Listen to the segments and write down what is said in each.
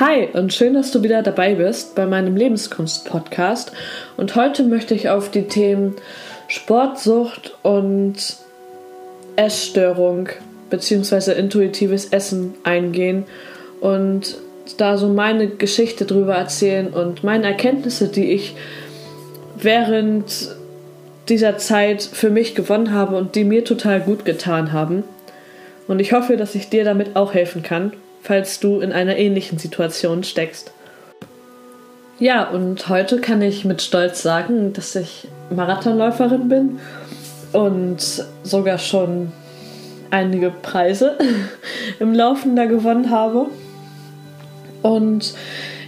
Hi und schön, dass du wieder dabei bist bei meinem Lebenskunst-Podcast. Und heute möchte ich auf die Themen Sportsucht und Essstörung bzw. intuitives Essen eingehen und da so meine Geschichte drüber erzählen und meine Erkenntnisse, die ich während dieser Zeit für mich gewonnen habe und die mir total gut getan haben. Und ich hoffe, dass ich dir damit auch helfen kann falls du in einer ähnlichen Situation steckst. Ja, und heute kann ich mit Stolz sagen, dass ich Marathonläuferin bin und sogar schon einige Preise im Laufen da gewonnen habe. Und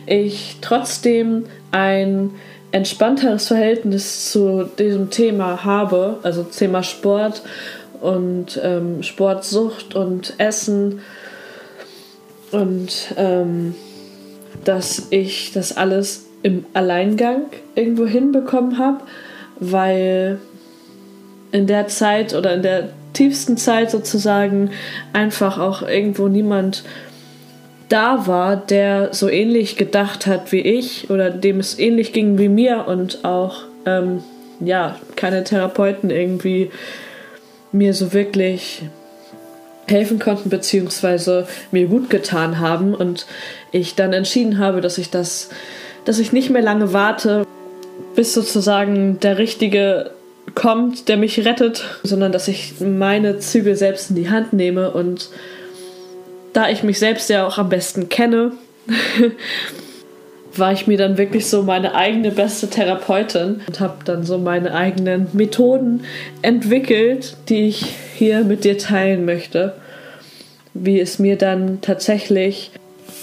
ich trotzdem ein entspannteres Verhältnis zu diesem Thema habe, also Thema Sport und ähm, Sportsucht und Essen und ähm, dass ich das alles im Alleingang irgendwo hinbekommen habe, weil in der Zeit oder in der tiefsten Zeit sozusagen einfach auch irgendwo niemand da war, der so ähnlich gedacht hat wie ich oder dem es ähnlich ging wie mir und auch ähm, ja keine Therapeuten irgendwie mir so wirklich helfen konnten beziehungsweise mir gut getan haben und ich dann entschieden habe, dass ich das, dass ich nicht mehr lange warte, bis sozusagen der richtige kommt, der mich rettet, sondern dass ich meine Zügel selbst in die Hand nehme und da ich mich selbst ja auch am besten kenne, war ich mir dann wirklich so meine eigene beste Therapeutin und habe dann so meine eigenen Methoden entwickelt, die ich hier mit dir teilen möchte. Wie es mir dann tatsächlich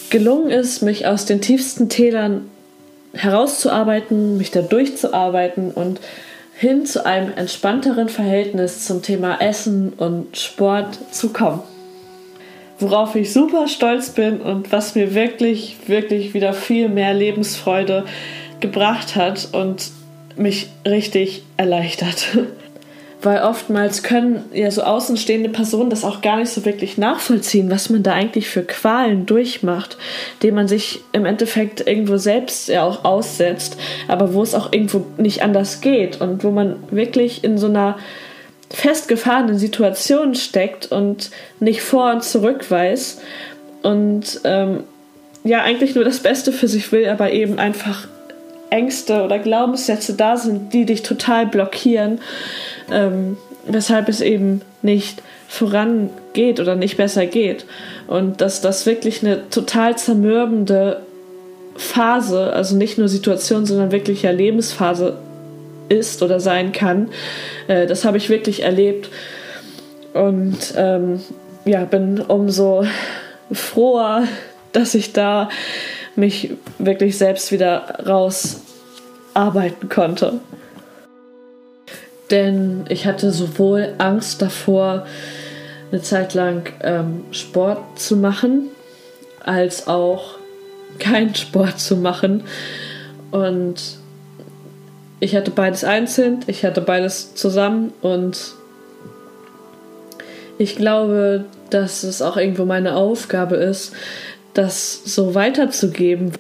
gelungen ist, mich aus den tiefsten Tälern herauszuarbeiten, mich da durchzuarbeiten und hin zu einem entspannteren Verhältnis zum Thema Essen und Sport zu kommen worauf ich super stolz bin und was mir wirklich, wirklich wieder viel mehr Lebensfreude gebracht hat und mich richtig erleichtert. Weil oftmals können ja so außenstehende Personen das auch gar nicht so wirklich nachvollziehen, was man da eigentlich für Qualen durchmacht, dem man sich im Endeffekt irgendwo selbst ja auch aussetzt, aber wo es auch irgendwo nicht anders geht und wo man wirklich in so einer festgefahrenen Situation steckt und nicht vor und zurück weiß und ähm, ja eigentlich nur das Beste für sich will, aber eben einfach Ängste oder Glaubenssätze da sind, die dich total blockieren, ähm, weshalb es eben nicht vorangeht oder nicht besser geht. Und dass das wirklich eine total zermürbende Phase, also nicht nur Situation, sondern wirklich ja Lebensphase ist oder sein kann. Äh, das habe ich wirklich erlebt. Und ähm, ja, bin umso froher, dass ich da mich wirklich selbst wieder rausarbeiten konnte. Denn ich hatte sowohl Angst davor, eine Zeit lang ähm, Sport zu machen, als auch keinen Sport zu machen. Und ich hatte beides einzeln, ich hatte beides zusammen und ich glaube, dass es auch irgendwo meine Aufgabe ist, das so weiterzugeben,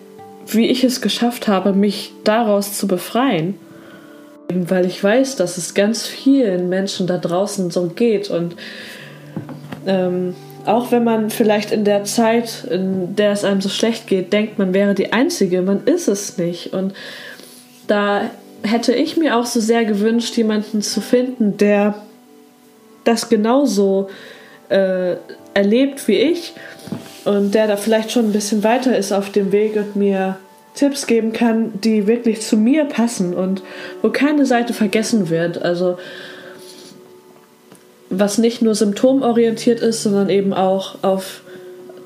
wie ich es geschafft habe, mich daraus zu befreien. Weil ich weiß, dass es ganz vielen Menschen da draußen so geht und ähm, auch wenn man vielleicht in der Zeit, in der es einem so schlecht geht, denkt, man wäre die Einzige, man ist es nicht. Und da hätte ich mir auch so sehr gewünscht, jemanden zu finden, der das genauso äh, erlebt wie ich und der da vielleicht schon ein bisschen weiter ist auf dem Weg und mir Tipps geben kann, die wirklich zu mir passen und wo keine Seite vergessen wird. Also was nicht nur symptomorientiert ist, sondern eben auch auf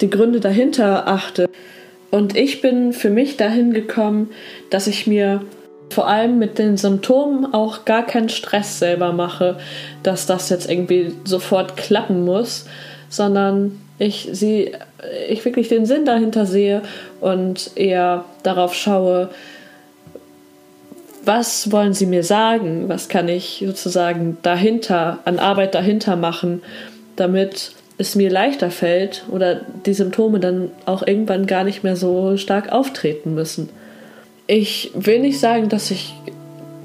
die Gründe dahinter achte. Und ich bin für mich dahin gekommen, dass ich mir vor allem mit den Symptomen auch gar keinen Stress selber mache, dass das jetzt irgendwie sofort klappen muss, sondern ich sie ich wirklich den Sinn dahinter sehe und eher darauf schaue, was wollen sie mir sagen, was kann ich sozusagen dahinter, an Arbeit dahinter machen, damit es mir leichter fällt oder die Symptome dann auch irgendwann gar nicht mehr so stark auftreten müssen. Ich will nicht sagen, dass ich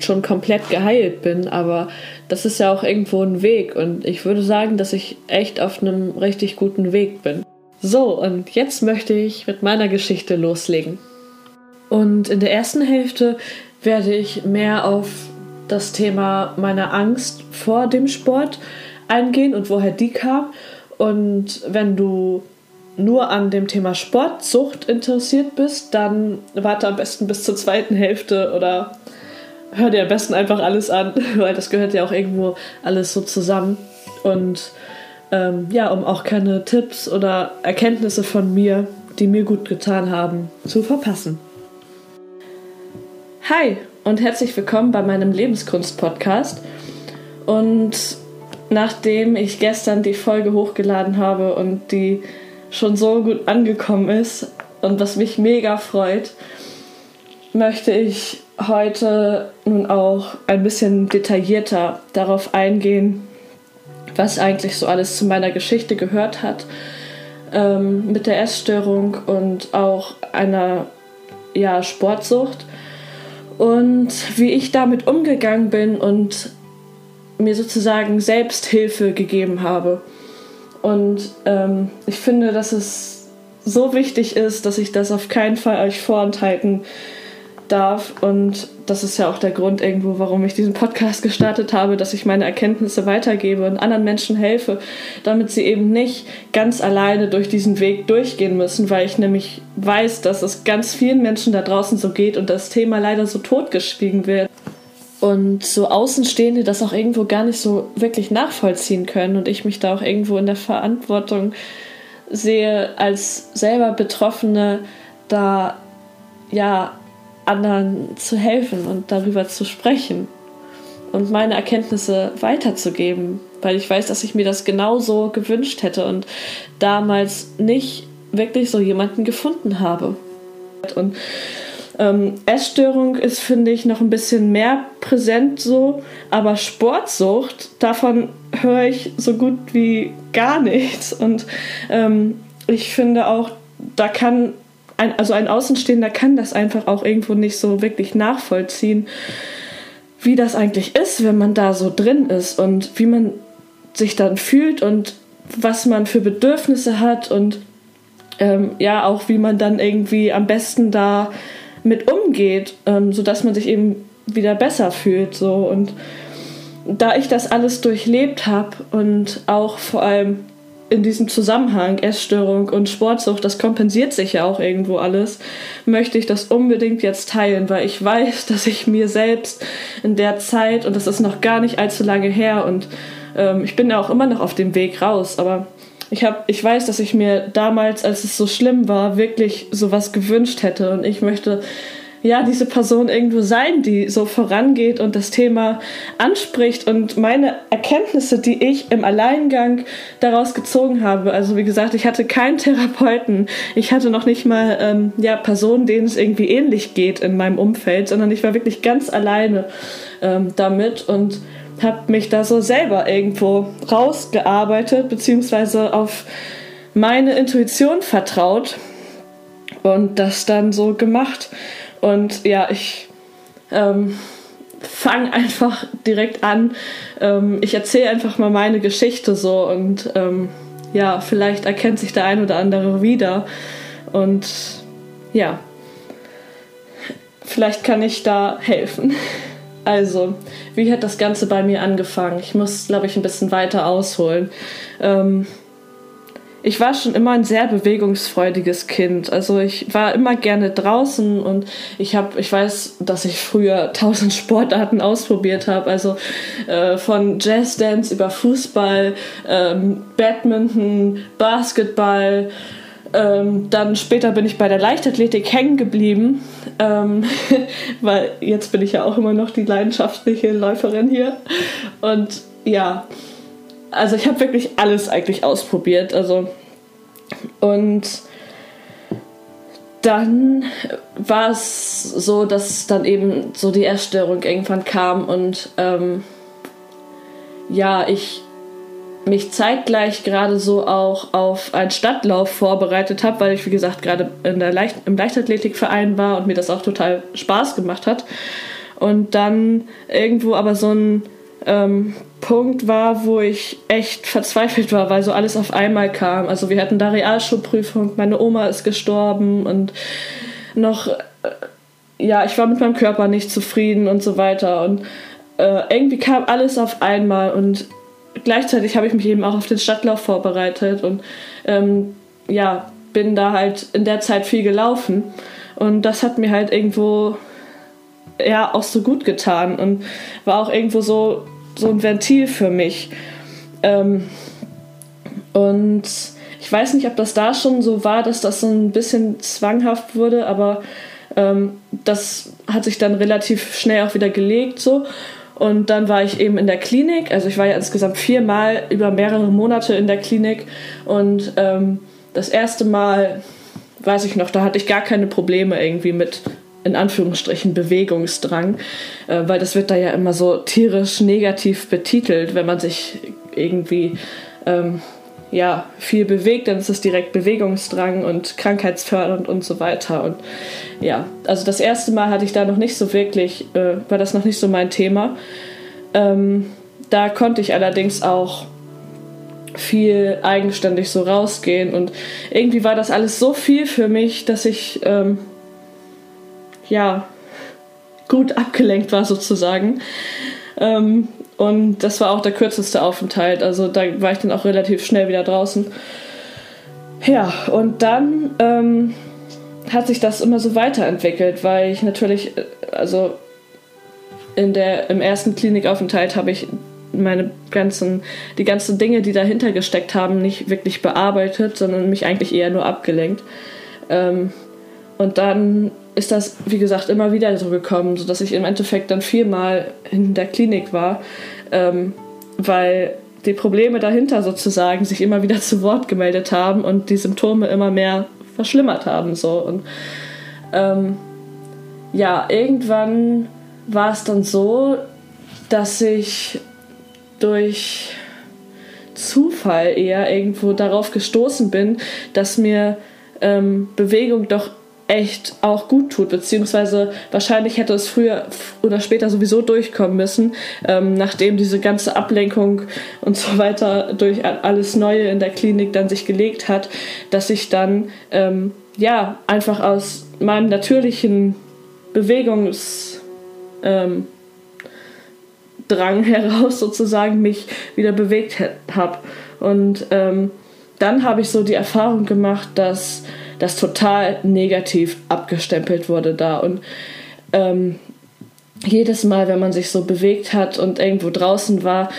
schon komplett geheilt bin, aber das ist ja auch irgendwo ein Weg und ich würde sagen, dass ich echt auf einem richtig guten Weg bin. So, und jetzt möchte ich mit meiner Geschichte loslegen. Und in der ersten Hälfte werde ich mehr auf das Thema meiner Angst vor dem Sport eingehen und woher die kam. Und wenn du nur an dem Thema Sportsucht interessiert bist, dann warte am besten bis zur zweiten Hälfte oder hör dir am besten einfach alles an, weil das gehört ja auch irgendwo alles so zusammen. Und ähm, ja, um auch keine Tipps oder Erkenntnisse von mir, die mir gut getan haben, zu verpassen. Hi und herzlich willkommen bei meinem Lebenskunst-Podcast. Und nachdem ich gestern die Folge hochgeladen habe und die schon so gut angekommen ist und was mich mega freut, möchte ich heute nun auch ein bisschen detaillierter darauf eingehen, was eigentlich so alles zu meiner Geschichte gehört hat ähm, mit der Essstörung und auch einer ja, Sportsucht und wie ich damit umgegangen bin und mir sozusagen Selbsthilfe gegeben habe. Und ähm, ich finde, dass es so wichtig ist, dass ich das auf keinen Fall euch vorenthalten darf. Und das ist ja auch der Grund irgendwo, warum ich diesen Podcast gestartet habe, dass ich meine Erkenntnisse weitergebe und anderen Menschen helfe, damit sie eben nicht ganz alleine durch diesen Weg durchgehen müssen, weil ich nämlich weiß, dass es ganz vielen Menschen da draußen so geht und das Thema leider so totgeschwiegen wird. Und so Außenstehende das auch irgendwo gar nicht so wirklich nachvollziehen können und ich mich da auch irgendwo in der Verantwortung sehe, als selber Betroffene da ja anderen zu helfen und darüber zu sprechen und meine Erkenntnisse weiterzugeben, weil ich weiß, dass ich mir das genauso gewünscht hätte und damals nicht wirklich so jemanden gefunden habe. Und ähm, Essstörung ist, finde ich, noch ein bisschen mehr präsent so, aber Sportsucht, davon höre ich so gut wie gar nichts. Und ähm, ich finde auch, da kann ein, also ein Außenstehender kann das einfach auch irgendwo nicht so wirklich nachvollziehen, wie das eigentlich ist, wenn man da so drin ist und wie man sich dann fühlt und was man für Bedürfnisse hat und ähm, ja auch wie man dann irgendwie am besten da mit umgeht, ähm, sodass man sich eben wieder besser fühlt so. Und da ich das alles durchlebt habe und auch vor allem in diesem Zusammenhang Essstörung und Sportsucht, das kompensiert sich ja auch irgendwo alles, möchte ich das unbedingt jetzt teilen, weil ich weiß, dass ich mir selbst in der Zeit, und das ist noch gar nicht allzu lange her, und ähm, ich bin ja auch immer noch auf dem Weg raus, aber ich, hab, ich weiß, dass ich mir damals, als es so schlimm war, wirklich sowas gewünscht hätte. Und ich möchte ja, diese Person irgendwo sein, die so vorangeht und das Thema anspricht und meine Erkenntnisse, die ich im Alleingang daraus gezogen habe. Also wie gesagt, ich hatte keinen Therapeuten, ich hatte noch nicht mal ähm, ja, Personen, denen es irgendwie ähnlich geht in meinem Umfeld, sondern ich war wirklich ganz alleine ähm, damit und habe mich da so selber irgendwo rausgearbeitet, beziehungsweise auf meine Intuition vertraut und das dann so gemacht. Und ja, ich ähm, fange einfach direkt an. Ähm, ich erzähle einfach mal meine Geschichte so und ähm, ja, vielleicht erkennt sich der ein oder andere wieder. Und ja, vielleicht kann ich da helfen. Also, wie hat das Ganze bei mir angefangen? Ich muss, glaube ich, ein bisschen weiter ausholen. Ähm, ich war schon immer ein sehr bewegungsfreudiges Kind. Also ich war immer gerne draußen und ich habe, ich weiß, dass ich früher tausend Sportarten ausprobiert habe. Also äh, von Jazzdance über Fußball, ähm, Badminton, Basketball. Ähm, dann später bin ich bei der Leichtathletik hängen geblieben, ähm, weil jetzt bin ich ja auch immer noch die leidenschaftliche Läuferin hier. Und ja, also ich habe wirklich alles eigentlich ausprobiert. Also und dann war es so, dass dann eben so die Erstörung irgendwann kam und ähm, ja, ich mich zeitgleich gerade so auch auf einen Stadtlauf vorbereitet habe, weil ich, wie gesagt, gerade in der Leicht im Leichtathletikverein war und mir das auch total Spaß gemacht hat. Und dann irgendwo aber so ein ähm, Punkt war, wo ich echt verzweifelt war, weil so alles auf einmal kam. Also wir hatten da Realschulprüfung, meine Oma ist gestorben und noch, äh, ja, ich war mit meinem Körper nicht zufrieden und so weiter. Und äh, irgendwie kam alles auf einmal und gleichzeitig habe ich mich eben auch auf den Stadtlauf vorbereitet und ähm, ja, bin da halt in der Zeit viel gelaufen. Und das hat mir halt irgendwo ja auch so gut getan und war auch irgendwo so, so ein Ventil für mich. Ähm, und ich weiß nicht, ob das da schon so war, dass das so ein bisschen zwanghaft wurde, aber ähm, das hat sich dann relativ schnell auch wieder gelegt so. Und dann war ich eben in der Klinik. Also ich war ja insgesamt viermal über mehrere Monate in der Klinik. Und ähm, das erste Mal, weiß ich noch, da hatte ich gar keine Probleme irgendwie mit in Anführungsstrichen Bewegungsdrang, äh, weil das wird da ja immer so tierisch negativ betitelt, wenn man sich irgendwie ähm, ja, viel bewegt, dann ist es direkt Bewegungsdrang und krankheitsfördernd und so weiter. Und ja, also das erste Mal hatte ich da noch nicht so wirklich, äh, war das noch nicht so mein Thema. Ähm, da konnte ich allerdings auch viel eigenständig so rausgehen und irgendwie war das alles so viel für mich, dass ich ähm, ja gut abgelenkt war sozusagen. Ähm, und das war auch der kürzeste Aufenthalt. Also da war ich dann auch relativ schnell wieder draußen. Ja, und dann ähm, hat sich das immer so weiterentwickelt, weil ich natürlich, äh, also in der, im ersten Klinikaufenthalt habe ich meine ganzen, die ganzen Dinge, die dahinter gesteckt haben, nicht wirklich bearbeitet, sondern mich eigentlich eher nur abgelenkt. Ähm, und dann ist das, wie gesagt, immer wieder so gekommen, sodass ich im Endeffekt dann viermal in der Klinik war, ähm, weil die Probleme dahinter sozusagen sich immer wieder zu Wort gemeldet haben und die Symptome immer mehr verschlimmert haben. So. Und ähm, ja, irgendwann war es dann so, dass ich durch Zufall eher irgendwo darauf gestoßen bin, dass mir ähm, Bewegung doch echt auch gut tut, beziehungsweise wahrscheinlich hätte es früher oder später sowieso durchkommen müssen, ähm, nachdem diese ganze Ablenkung und so weiter durch alles Neue in der Klinik dann sich gelegt hat, dass ich dann ähm, ja einfach aus meinem natürlichen Bewegungs ähm, heraus sozusagen mich wieder bewegt habe und ähm, dann habe ich so die Erfahrung gemacht, dass das total negativ abgestempelt wurde da. Und ähm, jedes Mal, wenn man sich so bewegt hat und irgendwo draußen war,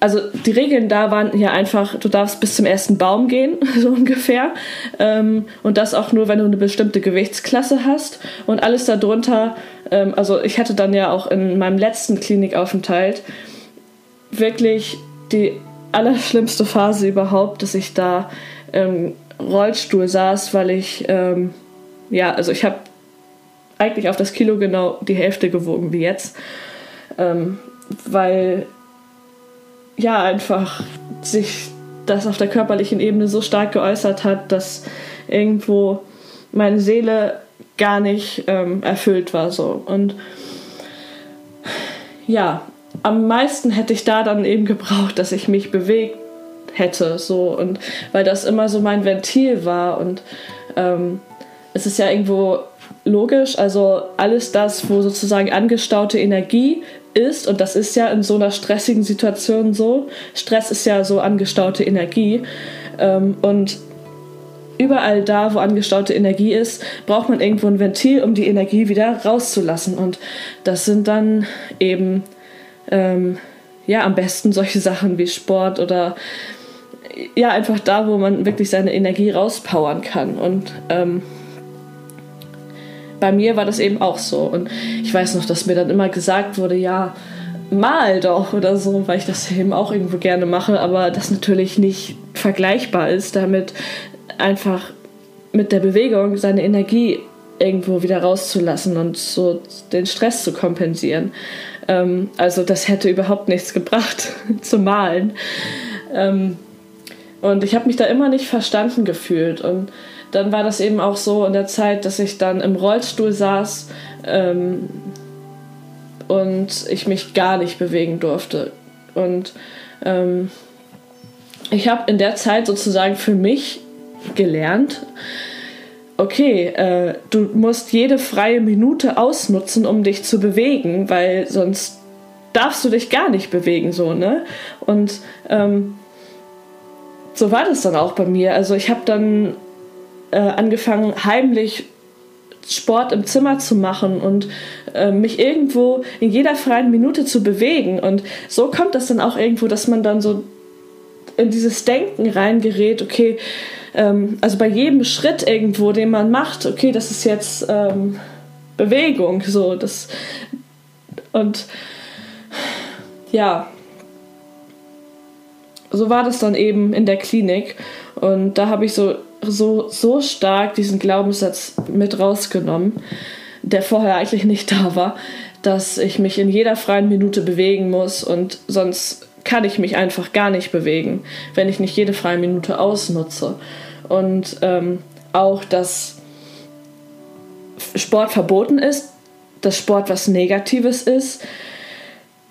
also die Regeln da waren ja einfach, du darfst bis zum ersten Baum gehen, so ungefähr. Ähm, und das auch nur, wenn du eine bestimmte Gewichtsklasse hast. Und alles darunter, ähm, also ich hatte dann ja auch in meinem letzten Klinikaufenthalt wirklich die allerschlimmste Phase überhaupt, dass ich da ähm, Rollstuhl saß, weil ich, ähm, ja, also ich habe eigentlich auf das Kilo genau die Hälfte gewogen wie jetzt, ähm, weil ja einfach sich das auf der körperlichen Ebene so stark geäußert hat, dass irgendwo meine Seele gar nicht ähm, erfüllt war so. Und ja, am meisten hätte ich da dann eben gebraucht, dass ich mich bewegt hätte. So. Und weil das immer so mein Ventil war. Und ähm, es ist ja irgendwo logisch, also alles das, wo sozusagen angestaute Energie ist, und das ist ja in so einer stressigen Situation so, Stress ist ja so angestaute Energie. Ähm, und überall da, wo angestaute Energie ist, braucht man irgendwo ein Ventil, um die Energie wieder rauszulassen. Und das sind dann eben ähm, ja am besten solche Sachen wie Sport oder ja, einfach da, wo man wirklich seine Energie rauspowern kann. Und ähm, bei mir war das eben auch so. Und ich weiß noch, dass mir dann immer gesagt wurde, ja, mal doch oder so, weil ich das eben auch irgendwo gerne mache, aber das natürlich nicht vergleichbar ist, damit einfach mit der Bewegung seine Energie irgendwo wieder rauszulassen und so den Stress zu kompensieren. Ähm, also das hätte überhaupt nichts gebracht zu malen. Ähm, und ich habe mich da immer nicht verstanden gefühlt. Und dann war das eben auch so in der Zeit, dass ich dann im Rollstuhl saß ähm, und ich mich gar nicht bewegen durfte. Und ähm, ich habe in der Zeit sozusagen für mich gelernt, okay, äh, du musst jede freie Minute ausnutzen, um dich zu bewegen, weil sonst darfst du dich gar nicht bewegen, so, ne? Und ähm, so war das dann auch bei mir. Also ich habe dann äh, angefangen, heimlich Sport im Zimmer zu machen und äh, mich irgendwo in jeder freien Minute zu bewegen. Und so kommt das dann auch irgendwo, dass man dann so in dieses Denken reingerät, okay, ähm, also bei jedem Schritt irgendwo, den man macht, okay, das ist jetzt ähm, Bewegung, so, das und ja, so war das dann eben in der Klinik und da habe ich so, so, so stark diesen Glaubenssatz mit rausgenommen, der vorher eigentlich nicht da war, dass ich mich in jeder freien Minute bewegen muss und sonst kann ich mich einfach gar nicht bewegen, wenn ich nicht jede freie Minute ausnutze. Und ähm, auch, dass Sport verboten ist, dass Sport was Negatives ist,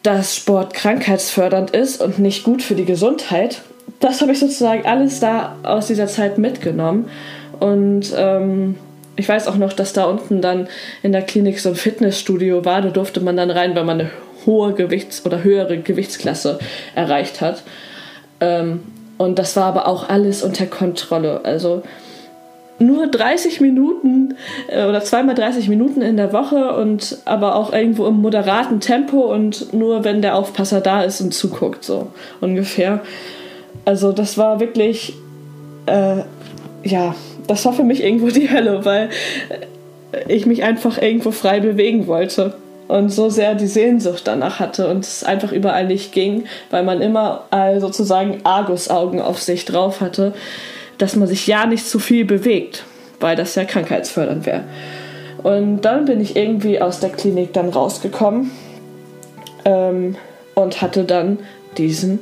dass Sport krankheitsfördernd ist und nicht gut für die Gesundheit. Das habe ich sozusagen alles da aus dieser Zeit mitgenommen. Und ähm, ich weiß auch noch, dass da unten dann in der Klinik so ein Fitnessstudio war. Da durfte man dann rein, wenn man eine hohe Gewichts- oder höhere Gewichtsklasse erreicht hat. Ähm, und das war aber auch alles unter Kontrolle. Also nur 30 Minuten äh, oder zweimal 30 Minuten in der Woche und aber auch irgendwo im moderaten Tempo und nur wenn der Aufpasser da ist und zuguckt, so ungefähr. Also das war wirklich, äh, ja, das war für mich irgendwo die Hölle, weil ich mich einfach irgendwo frei bewegen wollte und so sehr die Sehnsucht danach hatte und es einfach überall nicht ging, weil man immer sozusagen Argusaugen auf sich drauf hatte, dass man sich ja nicht zu viel bewegt, weil das ja krankheitsfördernd wäre. Und dann bin ich irgendwie aus der Klinik dann rausgekommen ähm, und hatte dann diesen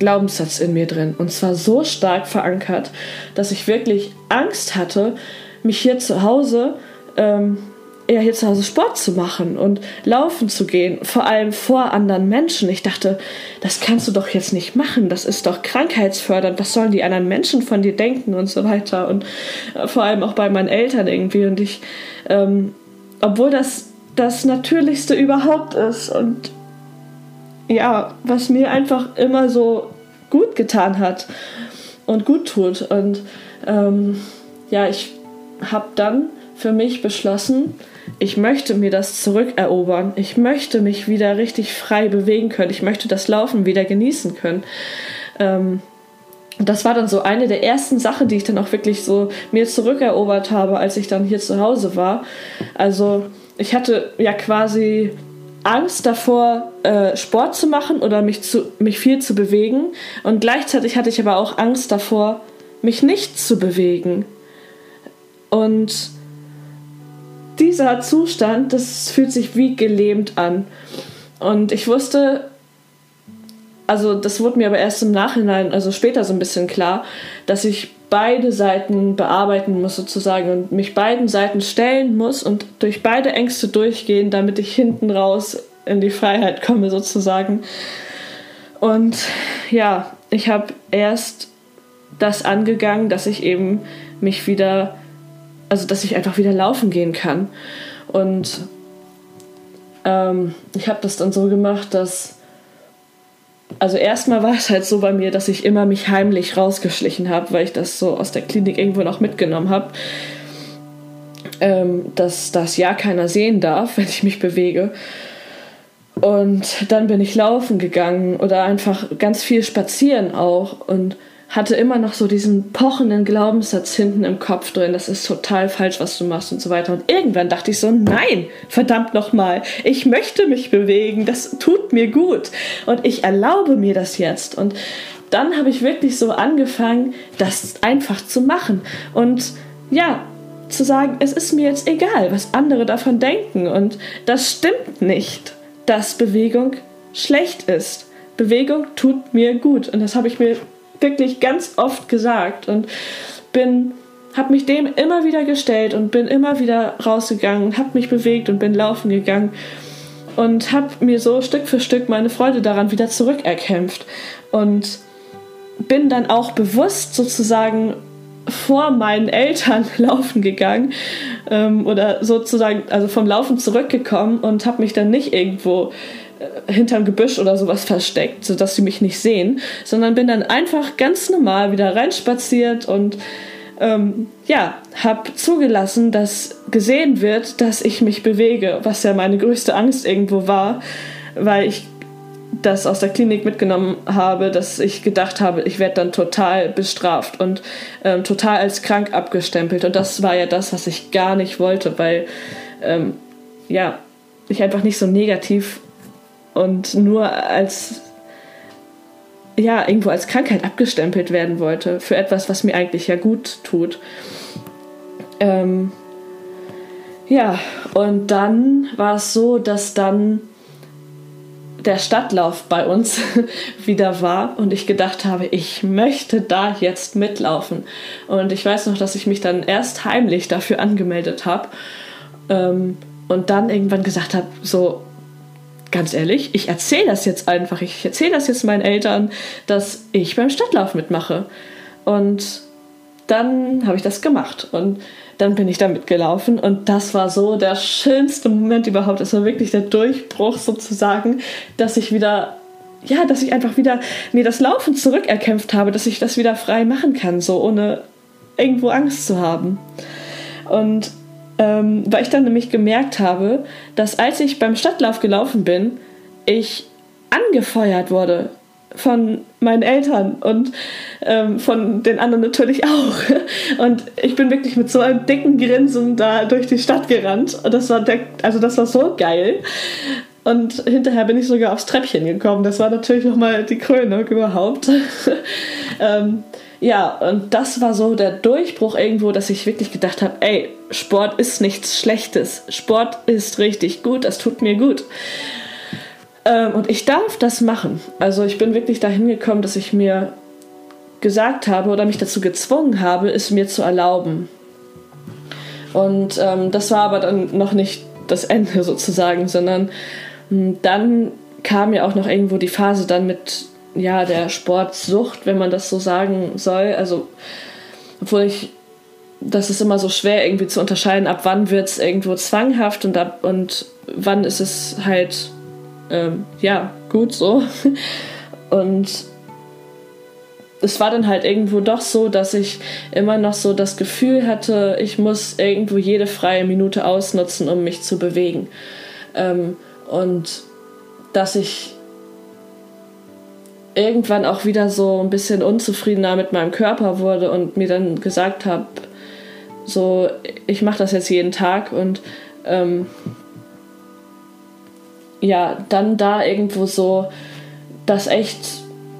Glaubenssatz in mir drin. Und zwar so stark verankert, dass ich wirklich Angst hatte, mich hier zu Hause ähm, eher hier zu Hause Sport zu machen und laufen zu gehen, vor allem vor anderen Menschen. Ich dachte, das kannst du doch jetzt nicht machen, das ist doch krankheitsfördernd, was sollen die anderen Menschen von dir denken und so weiter. Und äh, vor allem auch bei meinen Eltern irgendwie. Und ich, ähm, obwohl das das Natürlichste überhaupt ist und ja, was mir einfach immer so gut getan hat und gut tut. Und ähm, ja, ich habe dann für mich beschlossen, ich möchte mir das zurückerobern. Ich möchte mich wieder richtig frei bewegen können. Ich möchte das Laufen wieder genießen können. Ähm, das war dann so eine der ersten Sachen, die ich dann auch wirklich so mir zurückerobert habe, als ich dann hier zu Hause war. Also ich hatte ja quasi Angst davor, äh, Sport zu machen oder mich, zu, mich viel zu bewegen. Und gleichzeitig hatte ich aber auch Angst davor, mich nicht zu bewegen. Und dieser Zustand, das fühlt sich wie gelähmt an. Und ich wusste, also das wurde mir aber erst im Nachhinein, also später so ein bisschen klar, dass ich beide Seiten bearbeiten muss sozusagen und mich beiden Seiten stellen muss und durch beide Ängste durchgehen, damit ich hinten raus in die Freiheit komme sozusagen. Und ja, ich habe erst das angegangen, dass ich eben mich wieder also dass ich einfach wieder laufen gehen kann. Und ähm, ich habe das dann so gemacht, dass also erstmal war es halt so bei mir, dass ich immer mich heimlich rausgeschlichen habe, weil ich das so aus der Klinik irgendwo noch mitgenommen habe, ähm, dass das ja keiner sehen darf, wenn ich mich bewege. Und dann bin ich laufen gegangen oder einfach ganz viel spazieren auch und hatte immer noch so diesen pochenden Glaubenssatz hinten im Kopf drin, das ist total falsch, was du machst und so weiter. Und irgendwann dachte ich so, nein, verdammt nochmal, ich möchte mich bewegen, das tut mir gut und ich erlaube mir das jetzt. Und dann habe ich wirklich so angefangen, das einfach zu machen. Und ja, zu sagen, es ist mir jetzt egal, was andere davon denken. Und das stimmt nicht, dass Bewegung schlecht ist. Bewegung tut mir gut. Und das habe ich mir wirklich ganz oft gesagt und bin habe mich dem immer wieder gestellt und bin immer wieder rausgegangen, habe mich bewegt und bin laufen gegangen und habe mir so Stück für Stück meine Freude daran wieder zurückerkämpft und bin dann auch bewusst sozusagen vor meinen Eltern laufen gegangen ähm, oder sozusagen also vom Laufen zurückgekommen und habe mich dann nicht irgendwo hinterm Gebüsch oder sowas versteckt, sodass sie mich nicht sehen, sondern bin dann einfach ganz normal wieder reinspaziert und ähm, ja, habe zugelassen, dass gesehen wird, dass ich mich bewege, was ja meine größte Angst irgendwo war, weil ich das aus der Klinik mitgenommen habe, dass ich gedacht habe, ich werde dann total bestraft und ähm, total als krank abgestempelt. Und das war ja das, was ich gar nicht wollte, weil ähm, ja, ich einfach nicht so negativ und nur als ja, irgendwo als Krankheit abgestempelt werden wollte für etwas, was mir eigentlich ja gut tut. Ähm, ja, und dann war es so, dass dann der Stadtlauf bei uns wieder war und ich gedacht habe, ich möchte da jetzt mitlaufen. Und ich weiß noch, dass ich mich dann erst heimlich dafür angemeldet habe ähm, und dann irgendwann gesagt habe, so, ganz ehrlich, ich erzähle das jetzt einfach. Ich erzähle das jetzt meinen Eltern, dass ich beim Stadtlauf mitmache. Und dann habe ich das gemacht. Und dann bin ich da mitgelaufen. Und das war so der schönste Moment überhaupt. Das war wirklich der Durchbruch sozusagen, dass ich wieder ja, dass ich einfach wieder mir das Laufen zurückerkämpft habe, dass ich das wieder frei machen kann, so ohne irgendwo Angst zu haben. Und ähm, weil ich dann nämlich gemerkt habe, dass als ich beim Stadtlauf gelaufen bin, ich angefeuert wurde von meinen Eltern und ähm, von den anderen natürlich auch. Und ich bin wirklich mit so einem dicken Grinsen da durch die Stadt gerannt. Und das war der, also das war so geil. Und hinterher bin ich sogar aufs Treppchen gekommen. Das war natürlich nochmal die Krönung überhaupt. ähm, ja, und das war so der Durchbruch irgendwo, dass ich wirklich gedacht habe, ey, Sport ist nichts Schlechtes. Sport ist richtig gut, das tut mir gut. Ähm, und ich darf das machen. Also ich bin wirklich dahin gekommen, dass ich mir gesagt habe oder mich dazu gezwungen habe, es mir zu erlauben. Und ähm, das war aber dann noch nicht das Ende sozusagen, sondern mh, hm, dann kam ja auch noch irgendwo die Phase dann mit ja, der Sportsucht, wenn man das so sagen soll. Also, obwohl ich, das ist immer so schwer irgendwie zu unterscheiden, ab wann wird es irgendwo zwanghaft und ab und wann ist es halt, ähm, ja, gut so. Und es war dann halt irgendwo doch so, dass ich immer noch so das Gefühl hatte, ich muss irgendwo jede freie Minute ausnutzen, um mich zu bewegen. Ähm, und dass ich irgendwann auch wieder so ein bisschen unzufriedener mit meinem Körper wurde und mir dann gesagt habe, so, ich mache das jetzt jeden Tag und ähm, ja, dann da irgendwo so das echt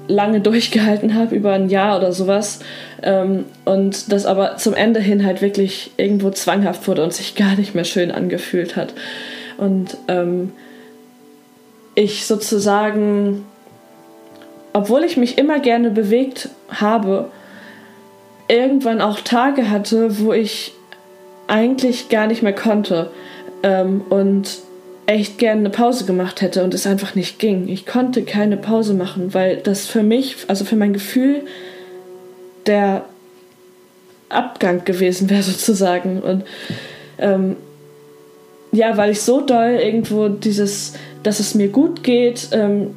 lange durchgehalten habe, über ein Jahr oder sowas. Ähm, und das aber zum Ende hin halt wirklich irgendwo zwanghaft wurde und sich gar nicht mehr schön angefühlt hat. Und ähm, ich sozusagen obwohl ich mich immer gerne bewegt habe, irgendwann auch Tage hatte, wo ich eigentlich gar nicht mehr konnte ähm, und echt gerne eine Pause gemacht hätte und es einfach nicht ging. Ich konnte keine Pause machen, weil das für mich, also für mein Gefühl, der Abgang gewesen wäre sozusagen. Und ähm, ja, weil ich so doll irgendwo dieses, dass es mir gut geht, ähm,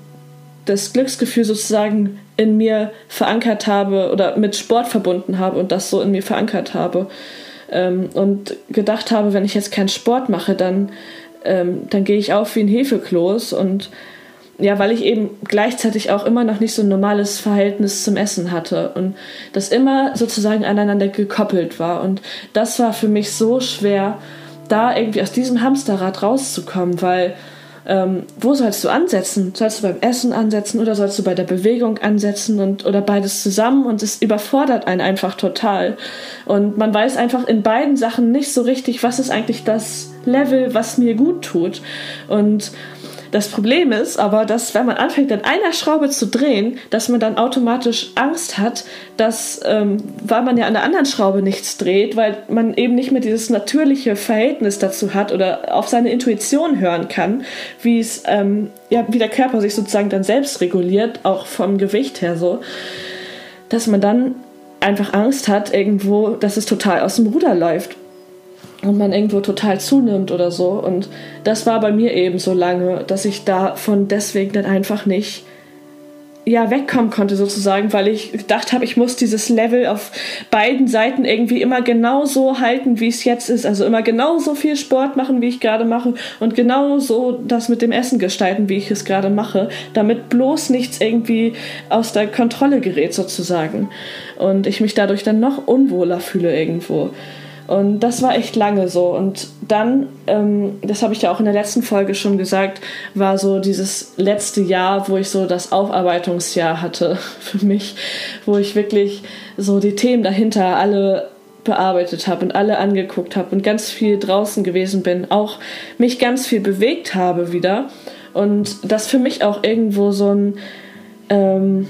das Glücksgefühl sozusagen in mir verankert habe oder mit Sport verbunden habe und das so in mir verankert habe. Ähm, und gedacht habe, wenn ich jetzt keinen Sport mache, dann, ähm, dann gehe ich auf wie ein Hefekloß und ja, weil ich eben gleichzeitig auch immer noch nicht so ein normales Verhältnis zum Essen hatte und das immer sozusagen aneinander gekoppelt war. Und das war für mich so schwer, da irgendwie aus diesem Hamsterrad rauszukommen, weil ähm, wo sollst du ansetzen? Sollst du beim Essen ansetzen oder sollst du bei der Bewegung ansetzen und oder beides zusammen? Und es überfordert einen einfach total. Und man weiß einfach in beiden Sachen nicht so richtig, was ist eigentlich das Level, was mir gut tut. Und Das Problem ist aber, dass wenn man anfängt, an einer Schraube zu drehen, dass man dann automatisch Angst hat, dass, ähm, weil man ja an der anderen Schraube nichts dreht, weil man eben nicht mehr dieses natürliche Verhältnis dazu hat oder auf seine Intuition hören kann, wie es, ähm, ja, wie der Körper sich sozusagen dann selbst reguliert, auch vom Gewicht her so, dass man dann einfach Angst hat, irgendwo, dass es total aus dem Ruder läuft und man irgendwo total zunimmt oder so. Und das war bei mir eben so lange, dass ich davon deswegen dann einfach nicht ja, wegkommen konnte sozusagen, weil ich gedacht habe, ich muss dieses Level auf beiden Seiten irgendwie immer genauso halten, wie es jetzt ist. Also immer genauso viel Sport machen, wie ich gerade mache und genauso das mit dem Essen gestalten, wie ich es gerade mache, damit bloß nichts irgendwie aus der Kontrolle gerät sozusagen. Und ich mich dadurch dann noch unwohler fühle irgendwo. Und das war echt lange so. Und dann, ähm, das habe ich ja auch in der letzten Folge schon gesagt, war so dieses letzte Jahr, wo ich so das Aufarbeitungsjahr hatte für mich, wo ich wirklich so die Themen dahinter alle bearbeitet habe und alle angeguckt habe und ganz viel draußen gewesen bin, auch mich ganz viel bewegt habe wieder. Und das für mich auch irgendwo so ein, ähm,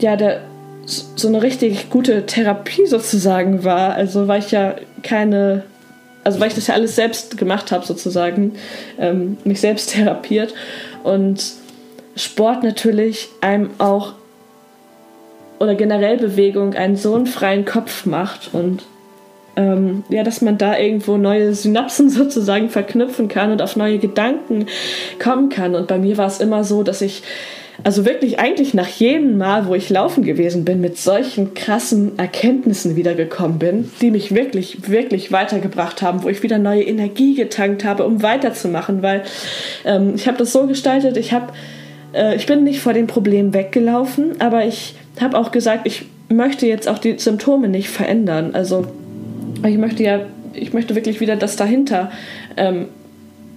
ja, der, so eine richtig gute Therapie sozusagen war. Also weil ich ja keine, also weil ich das ja alles selbst gemacht habe sozusagen, ähm, mich selbst therapiert und Sport natürlich einem auch oder generell Bewegung einen so einen freien Kopf macht und ähm, ja, dass man da irgendwo neue Synapsen sozusagen verknüpfen kann und auf neue Gedanken kommen kann. Und bei mir war es immer so, dass ich also wirklich eigentlich nach jedem Mal, wo ich laufen gewesen bin, mit solchen krassen Erkenntnissen wiedergekommen bin, die mich wirklich, wirklich weitergebracht haben, wo ich wieder neue Energie getankt habe, um weiterzumachen, weil ähm, ich habe das so gestaltet, ich habe, äh, ich bin nicht vor dem Problem weggelaufen, aber ich habe auch gesagt, ich möchte jetzt auch die Symptome nicht verändern. Also ich möchte ja, ich möchte wirklich wieder das dahinter ähm,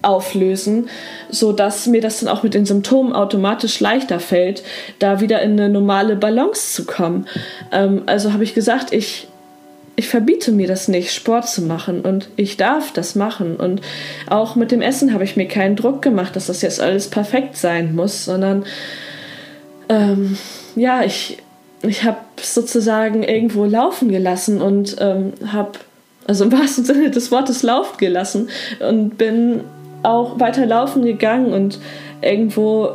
auflösen, so dass mir das dann auch mit den Symptomen automatisch leichter fällt, da wieder in eine normale Balance zu kommen. Ähm, also habe ich gesagt, ich ich verbiete mir das nicht, Sport zu machen und ich darf das machen. Und auch mit dem Essen habe ich mir keinen Druck gemacht, dass das jetzt alles perfekt sein muss, sondern ähm, ja, ich, ich habe sozusagen irgendwo laufen gelassen und ähm, habe, also im wahrsten Sinne des Wortes, laufen gelassen und bin auch weiter laufen gegangen und irgendwo,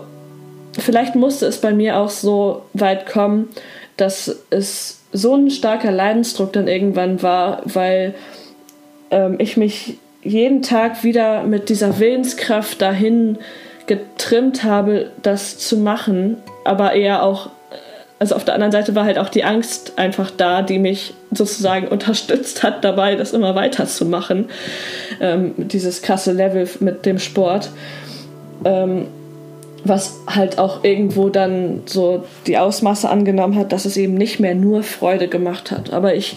vielleicht musste es bei mir auch so weit kommen, dass es so ein starker Leidensdruck dann irgendwann war, weil ähm, ich mich jeden Tag wieder mit dieser Willenskraft dahin getrimmt habe, das zu machen, aber eher auch also auf der anderen Seite war halt auch die Angst einfach da, die mich sozusagen unterstützt hat dabei, das immer weiterzumachen. Ähm, dieses krasse Level mit dem Sport. Ähm, was halt auch irgendwo dann so die Ausmaße angenommen hat, dass es eben nicht mehr nur Freude gemacht hat. Aber ich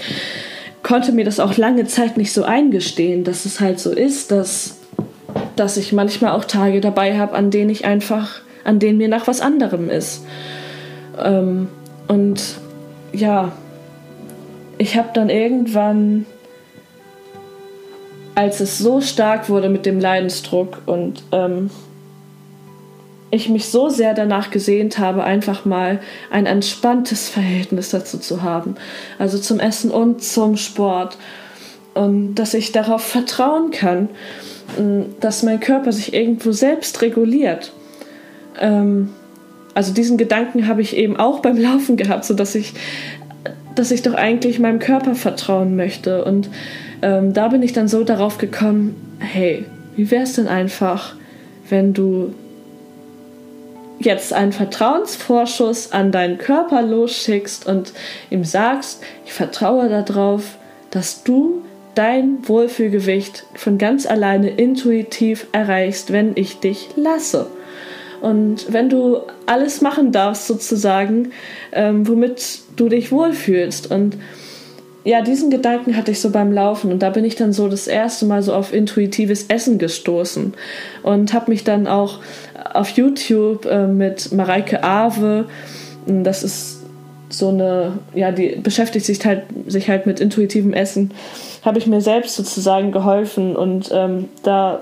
konnte mir das auch lange Zeit nicht so eingestehen, dass es halt so ist, dass, dass ich manchmal auch Tage dabei habe, an denen ich einfach, an denen mir nach was anderem ist. Ähm, und ja, ich habe dann irgendwann, als es so stark wurde mit dem Leidensdruck und ähm, ich mich so sehr danach gesehnt habe, einfach mal ein entspanntes Verhältnis dazu zu haben. Also zum Essen und zum Sport. Und dass ich darauf vertrauen kann, dass mein Körper sich irgendwo selbst reguliert. Ähm, also diesen Gedanken habe ich eben auch beim Laufen gehabt, so dass ich, dass ich doch eigentlich meinem Körper vertrauen möchte. Und ähm, da bin ich dann so darauf gekommen, hey, wie wäre es denn einfach, wenn du jetzt einen Vertrauensvorschuss an deinen Körper losschickst und ihm sagst, ich vertraue darauf, dass du dein Wohlfühlgewicht von ganz alleine intuitiv erreichst, wenn ich dich lasse. Und wenn du alles machen darfst, sozusagen, ähm, womit du dich wohlfühlst. Und ja, diesen Gedanken hatte ich so beim Laufen. Und da bin ich dann so das erste Mal so auf intuitives Essen gestoßen. Und habe mich dann auch auf YouTube äh, mit Mareike Awe, das ist so eine, ja, die beschäftigt sich halt, sich halt mit intuitivem Essen, habe ich mir selbst sozusagen geholfen. Und ähm, da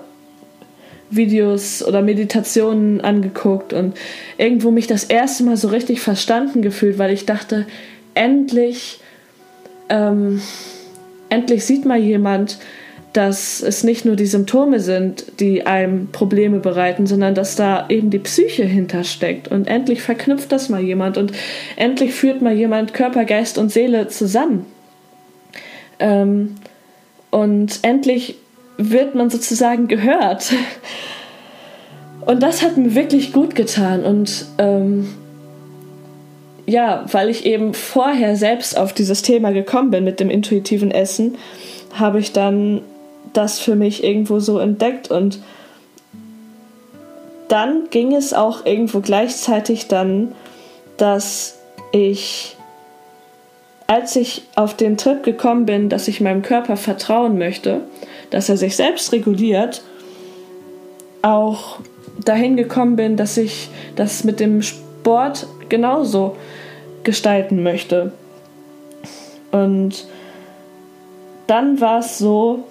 Videos oder Meditationen angeguckt und irgendwo mich das erste Mal so richtig verstanden gefühlt, weil ich dachte, endlich, ähm, endlich sieht mal jemand, dass es nicht nur die Symptome sind, die einem Probleme bereiten, sondern dass da eben die Psyche hintersteckt. Und endlich verknüpft das mal jemand und endlich führt mal jemand Körper, Geist und Seele zusammen. Ähm, und endlich wird man sozusagen gehört. Und das hat mir wirklich gut getan. Und ähm, ja, weil ich eben vorher selbst auf dieses Thema gekommen bin mit dem intuitiven Essen, habe ich dann das für mich irgendwo so entdeckt und dann ging es auch irgendwo gleichzeitig dann, dass ich, als ich auf den Trip gekommen bin, dass ich meinem Körper vertrauen möchte, dass er sich selbst reguliert, auch dahin gekommen bin, dass ich das mit dem Sport genauso gestalten möchte. Und dann war es so,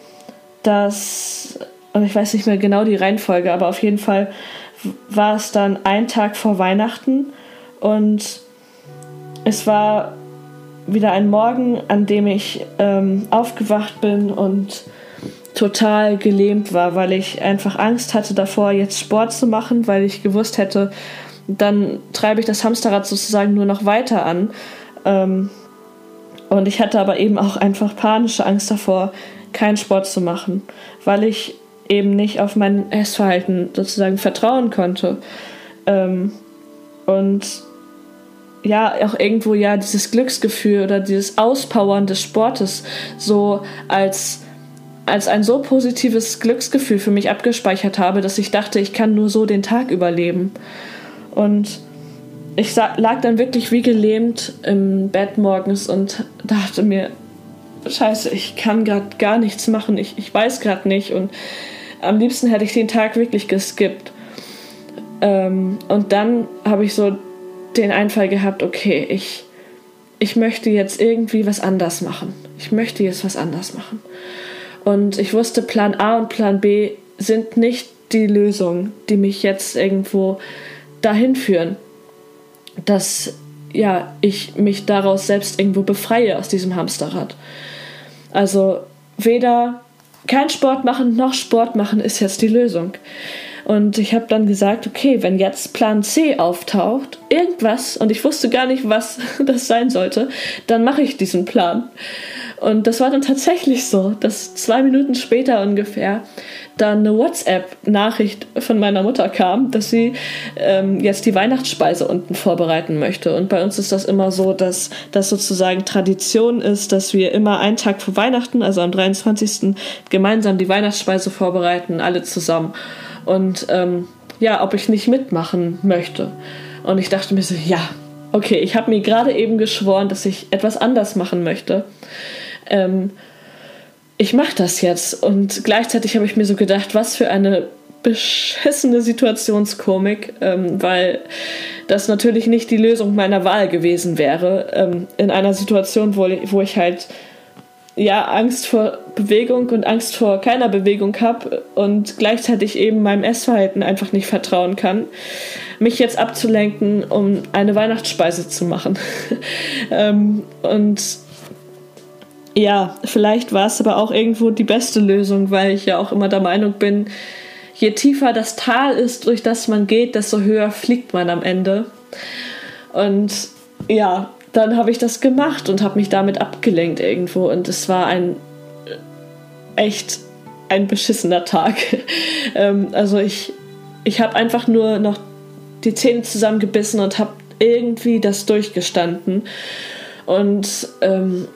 dass, und ich weiß nicht mehr genau die Reihenfolge, aber auf jeden Fall war es dann ein Tag vor Weihnachten und es war wieder ein Morgen, an dem ich ähm, aufgewacht bin und total gelähmt war, weil ich einfach Angst hatte davor, jetzt Sport zu machen, weil ich gewusst hätte, dann treibe ich das Hamsterrad sozusagen nur noch weiter an. Ähm, und ich hatte aber eben auch einfach panische Angst davor, keinen Sport zu machen, weil ich eben nicht auf mein Essverhalten sozusagen vertrauen konnte. Ähm, und ja, auch irgendwo ja dieses Glücksgefühl oder dieses Auspowern des Sportes so als, als ein so positives Glücksgefühl für mich abgespeichert habe, dass ich dachte, ich kann nur so den Tag überleben. Und ich lag dann wirklich wie gelähmt im Bett morgens und dachte mir, scheiße, ich kann gerade gar nichts machen, ich, ich weiß gerade nicht und am liebsten hätte ich den Tag wirklich geskippt. Ähm, und dann habe ich so den Einfall gehabt, okay, ich, ich möchte jetzt irgendwie was anders machen. Ich möchte jetzt was anders machen. Und ich wusste, Plan A und Plan B sind nicht die Lösung, die mich jetzt irgendwo dahin führen, dass ja, ich mich daraus selbst irgendwo befreie aus diesem Hamsterrad. Also weder kein Sport machen noch Sport machen ist jetzt die Lösung. Und ich habe dann gesagt, okay, wenn jetzt Plan C auftaucht, irgendwas, und ich wusste gar nicht, was das sein sollte, dann mache ich diesen Plan. Und das war dann tatsächlich so, dass zwei Minuten später ungefähr dann eine WhatsApp-Nachricht von meiner Mutter kam, dass sie ähm, jetzt die Weihnachtsspeise unten vorbereiten möchte. Und bei uns ist das immer so, dass das sozusagen Tradition ist, dass wir immer einen Tag vor Weihnachten, also am 23. gemeinsam die Weihnachtsspeise vorbereiten, alle zusammen. Und ähm, ja, ob ich nicht mitmachen möchte. Und ich dachte mir so, ja, okay, ich habe mir gerade eben geschworen, dass ich etwas anders machen möchte. Ähm, ich mache das jetzt. Und gleichzeitig habe ich mir so gedacht, was für eine beschissene Situationskomik, ähm, weil das natürlich nicht die Lösung meiner Wahl gewesen wäre. Ähm, in einer Situation, wo, wo ich halt ja Angst vor Bewegung und Angst vor keiner Bewegung habe und gleichzeitig eben meinem Essverhalten einfach nicht vertrauen kann, mich jetzt abzulenken, um eine Weihnachtsspeise zu machen. ähm, und ja, vielleicht war es aber auch irgendwo die beste Lösung, weil ich ja auch immer der Meinung bin, je tiefer das Tal ist, durch das man geht, desto höher fliegt man am Ende. Und ja, dann habe ich das gemacht und habe mich damit abgelenkt irgendwo. Und es war ein echt ein beschissener Tag. ähm, also ich, ich habe einfach nur noch die Zähne zusammengebissen und habe irgendwie das durchgestanden. Und ähm,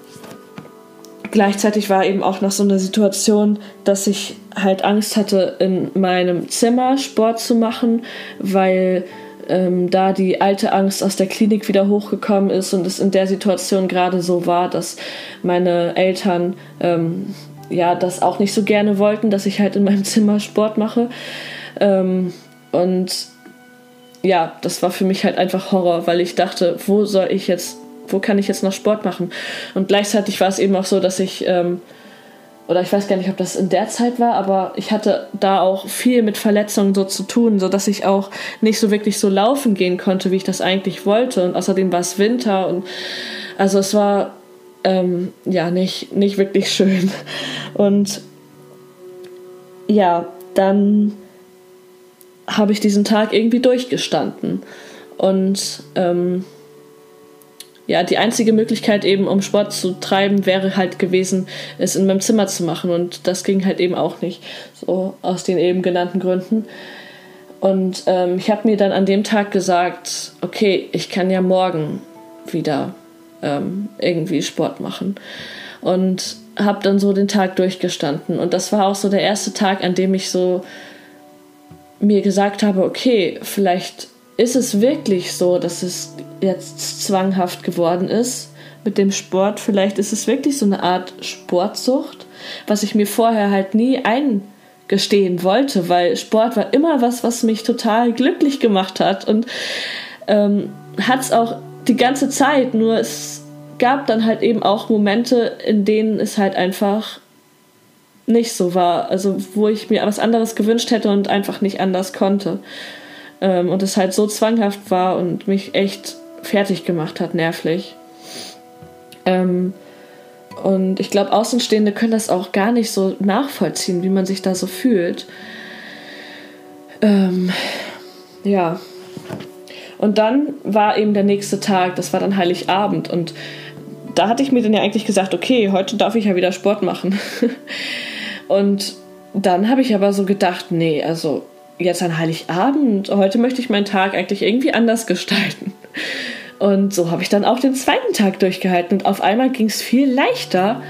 gleichzeitig war eben auch noch so eine Situation, dass ich halt Angst hatte, in meinem Zimmer Sport zu machen, weil ähm, da die alte Angst aus der Klinik wieder hochgekommen ist und es in der Situation gerade so war, dass meine Eltern ähm, ja das auch nicht so gerne wollten, dass ich halt in meinem Zimmer Sport mache. Ähm, und ja, das war für mich halt einfach Horror, weil ich dachte, wo soll ich jetzt wo kann ich jetzt noch Sport machen? Und gleichzeitig war es eben auch so, dass ich ähm, oder ich weiß gar nicht, ob das in der Zeit war, aber ich hatte da auch viel mit Verletzungen so zu tun, so dass ich auch nicht so wirklich so laufen gehen konnte, wie ich das eigentlich wollte. Und außerdem war es Winter und also es war ähm, ja nicht, nicht wirklich schön. Und ja, dann habe ich diesen Tag irgendwie durchgestanden. Und ähm, ja, die einzige Möglichkeit eben, um Sport zu treiben, wäre halt gewesen, es in meinem Zimmer zu machen. Und das ging halt eben auch nicht, so aus den eben genannten Gründen. Und ähm, ich habe mir dann an dem Tag gesagt, okay, ich kann ja morgen wieder ähm, irgendwie Sport machen. Und habe dann so den Tag durchgestanden. Und das war auch so der erste Tag, an dem ich so mir gesagt habe, okay, vielleicht ist es wirklich so, dass es jetzt zwanghaft geworden ist mit dem Sport. Vielleicht ist es wirklich so eine Art Sportsucht, was ich mir vorher halt nie eingestehen wollte, weil Sport war immer was, was mich total glücklich gemacht hat und ähm, hat es auch die ganze Zeit. Nur es gab dann halt eben auch Momente, in denen es halt einfach nicht so war. Also wo ich mir was anderes gewünscht hätte und einfach nicht anders konnte. Ähm, und es halt so zwanghaft war und mich echt fertig gemacht hat, nervlich. Ähm, und ich glaube, Außenstehende können das auch gar nicht so nachvollziehen, wie man sich da so fühlt. Ähm, ja. Und dann war eben der nächste Tag, das war dann Heiligabend. Und da hatte ich mir dann ja eigentlich gesagt, okay, heute darf ich ja wieder Sport machen. und dann habe ich aber so gedacht, nee, also jetzt an Heiligabend, heute möchte ich meinen Tag eigentlich irgendwie anders gestalten. Und so habe ich dann auch den zweiten Tag durchgehalten und auf einmal ging es viel leichter.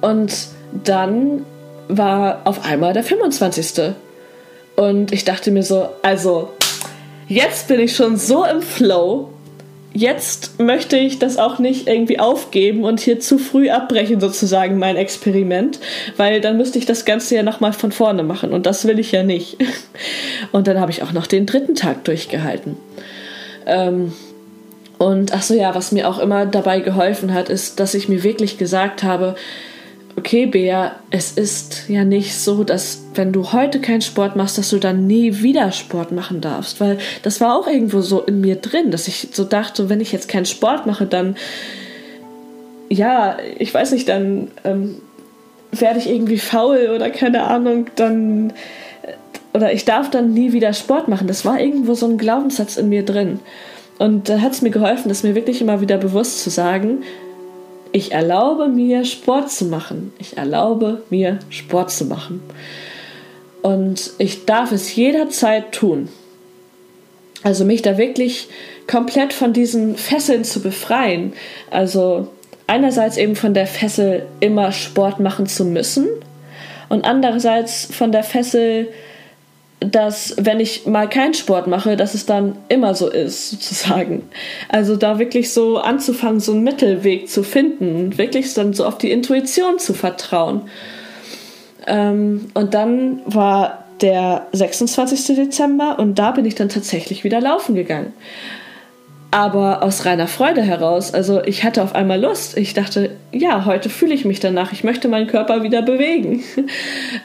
Und dann war auf einmal der 25. Und ich dachte mir so, also jetzt bin ich schon so im Flow, jetzt möchte ich das auch nicht irgendwie aufgeben und hier zu früh abbrechen, sozusagen, mein Experiment, weil dann müsste ich das Ganze ja nochmal von vorne machen und das will ich ja nicht. Und dann habe ich auch noch den dritten Tag durchgehalten. Ähm, und ach so ja, was mir auch immer dabei geholfen hat, ist, dass ich mir wirklich gesagt habe, okay, Bea, es ist ja nicht so, dass wenn du heute keinen Sport machst, dass du dann nie wieder Sport machen darfst. Weil das war auch irgendwo so in mir drin, dass ich so dachte, wenn ich jetzt keinen Sport mache, dann, ja, ich weiß nicht, dann ähm, werde ich irgendwie faul oder keine Ahnung, dann, oder ich darf dann nie wieder Sport machen. Das war irgendwo so ein Glaubenssatz in mir drin. Und da hat es mir geholfen, das mir wirklich immer wieder bewusst zu sagen, ich erlaube mir Sport zu machen. Ich erlaube mir Sport zu machen. Und ich darf es jederzeit tun. Also mich da wirklich komplett von diesen Fesseln zu befreien. Also einerseits eben von der Fessel immer Sport machen zu müssen und andererseits von der Fessel dass wenn ich mal keinen Sport mache, dass es dann immer so ist, sozusagen. Also da wirklich so anzufangen, so einen Mittelweg zu finden wirklich dann so auf die Intuition zu vertrauen. Ähm, und dann war der 26. Dezember und da bin ich dann tatsächlich wieder laufen gegangen aber aus reiner Freude heraus. Also ich hatte auf einmal Lust. Ich dachte, ja, heute fühle ich mich danach. Ich möchte meinen Körper wieder bewegen.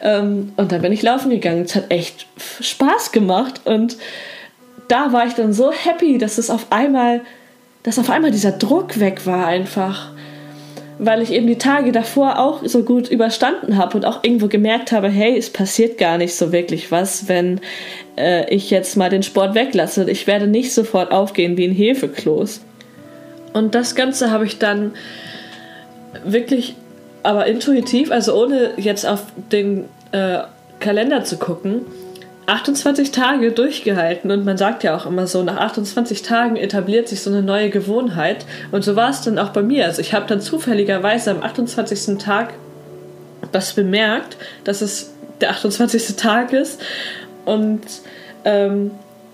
Ähm, und dann bin ich laufen gegangen. Es hat echt Spaß gemacht. Und da war ich dann so happy, dass es auf einmal, dass auf einmal dieser Druck weg war einfach weil ich eben die Tage davor auch so gut überstanden habe und auch irgendwo gemerkt habe, hey, es passiert gar nicht so wirklich was, wenn äh, ich jetzt mal den Sport weglasse. Ich werde nicht sofort aufgehen wie ein Hefekloß. Und das Ganze habe ich dann wirklich, aber intuitiv, also ohne jetzt auf den äh, Kalender zu gucken, 28 Tage durchgehalten und man sagt ja auch immer so, nach 28 Tagen etabliert sich so eine neue Gewohnheit und so war es dann auch bei mir. Also ich habe dann zufälligerweise am 28. Tag das bemerkt, dass es der 28. Tag ist und ähm,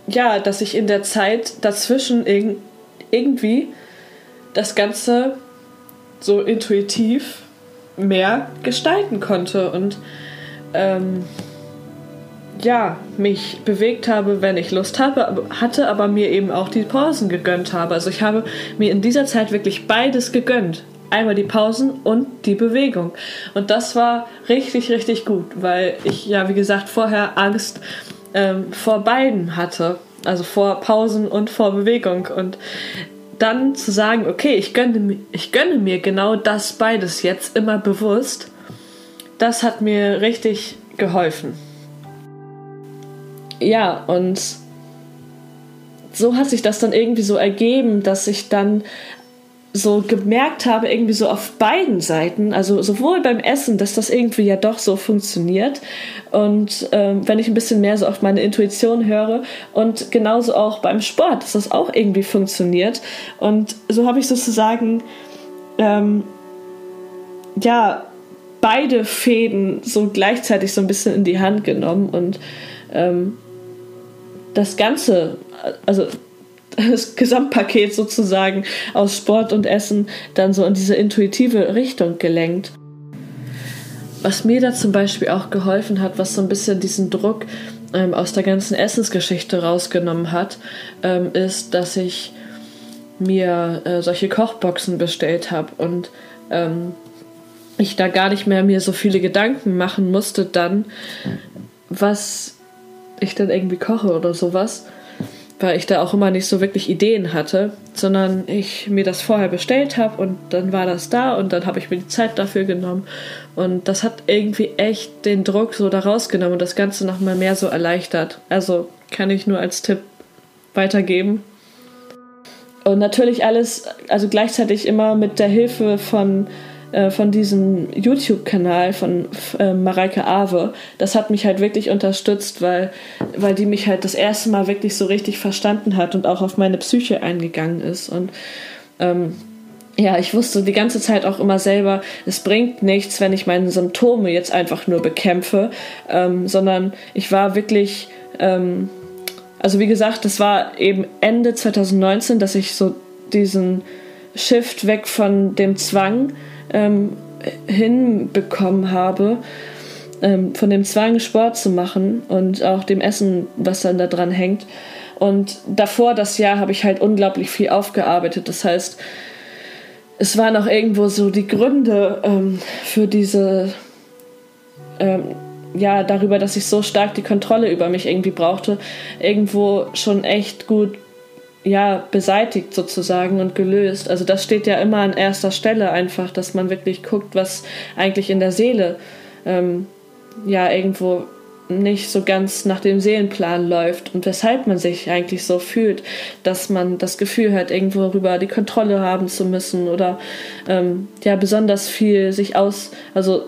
ja, dass ich in der Zeit dazwischen irg irgendwie das Ganze so intuitiv mehr gestalten konnte und ähm, ja, mich bewegt habe, wenn ich Lust habe, hatte, aber mir eben auch die Pausen gegönnt habe. Also ich habe mir in dieser Zeit wirklich beides gegönnt. einmal die Pausen und die Bewegung. Und das war richtig, richtig gut, weil ich ja, wie gesagt, vorher Angst ähm, vor beiden hatte. Also vor Pausen und vor Bewegung. Und dann zu sagen, okay, ich gönne, ich gönne mir genau das beides jetzt immer bewusst, das hat mir richtig geholfen. Ja, und so hat sich das dann irgendwie so ergeben, dass ich dann so gemerkt habe, irgendwie so auf beiden Seiten, also sowohl beim Essen, dass das irgendwie ja doch so funktioniert und ähm, wenn ich ein bisschen mehr so auf meine Intuition höre und genauso auch beim Sport, dass das auch irgendwie funktioniert. Und so habe ich sozusagen ähm, ja beide Fäden so gleichzeitig so ein bisschen in die Hand genommen und ähm, das Ganze, also das Gesamtpaket sozusagen aus Sport und Essen dann so in diese intuitive Richtung gelenkt. Was mir da zum Beispiel auch geholfen hat, was so ein bisschen diesen Druck ähm, aus der ganzen Essensgeschichte rausgenommen hat, ähm, ist, dass ich mir äh, solche Kochboxen bestellt habe und ähm, ich da gar nicht mehr mir so viele Gedanken machen musste dann, was ich dann irgendwie koche oder sowas, weil ich da auch immer nicht so wirklich Ideen hatte, sondern ich mir das vorher bestellt habe und dann war das da und dann habe ich mir die Zeit dafür genommen und das hat irgendwie echt den Druck so da rausgenommen und das Ganze nochmal mehr so erleichtert. Also kann ich nur als Tipp weitergeben. Und natürlich alles, also gleichzeitig immer mit der Hilfe von äh, von diesem YouTube-Kanal von äh, Mareike Awe, das hat mich halt wirklich unterstützt, weil, weil die mich halt das erste Mal wirklich so richtig verstanden hat und auch auf meine Psyche eingegangen ist. Und ähm, ja, ich wusste die ganze Zeit auch immer selber, es bringt nichts, wenn ich meine Symptome jetzt einfach nur bekämpfe, ähm, sondern ich war wirklich, ähm, also wie gesagt, das war eben Ende 2019, dass ich so diesen Shift weg von dem Zwang ähm, hinbekommen habe, ähm, von dem Zwang, Sport zu machen und auch dem Essen, was dann da dran hängt. Und davor das Jahr habe ich halt unglaublich viel aufgearbeitet. Das heißt, es waren auch irgendwo so die Gründe ähm, für diese, ähm, ja, darüber, dass ich so stark die Kontrolle über mich irgendwie brauchte, irgendwo schon echt gut ja, beseitigt sozusagen und gelöst. Also das steht ja immer an erster Stelle einfach, dass man wirklich guckt, was eigentlich in der Seele ähm, ja irgendwo nicht so ganz nach dem Seelenplan läuft und weshalb man sich eigentlich so fühlt, dass man das Gefühl hat, irgendwo rüber die Kontrolle haben zu müssen oder ähm, ja besonders viel sich aus, also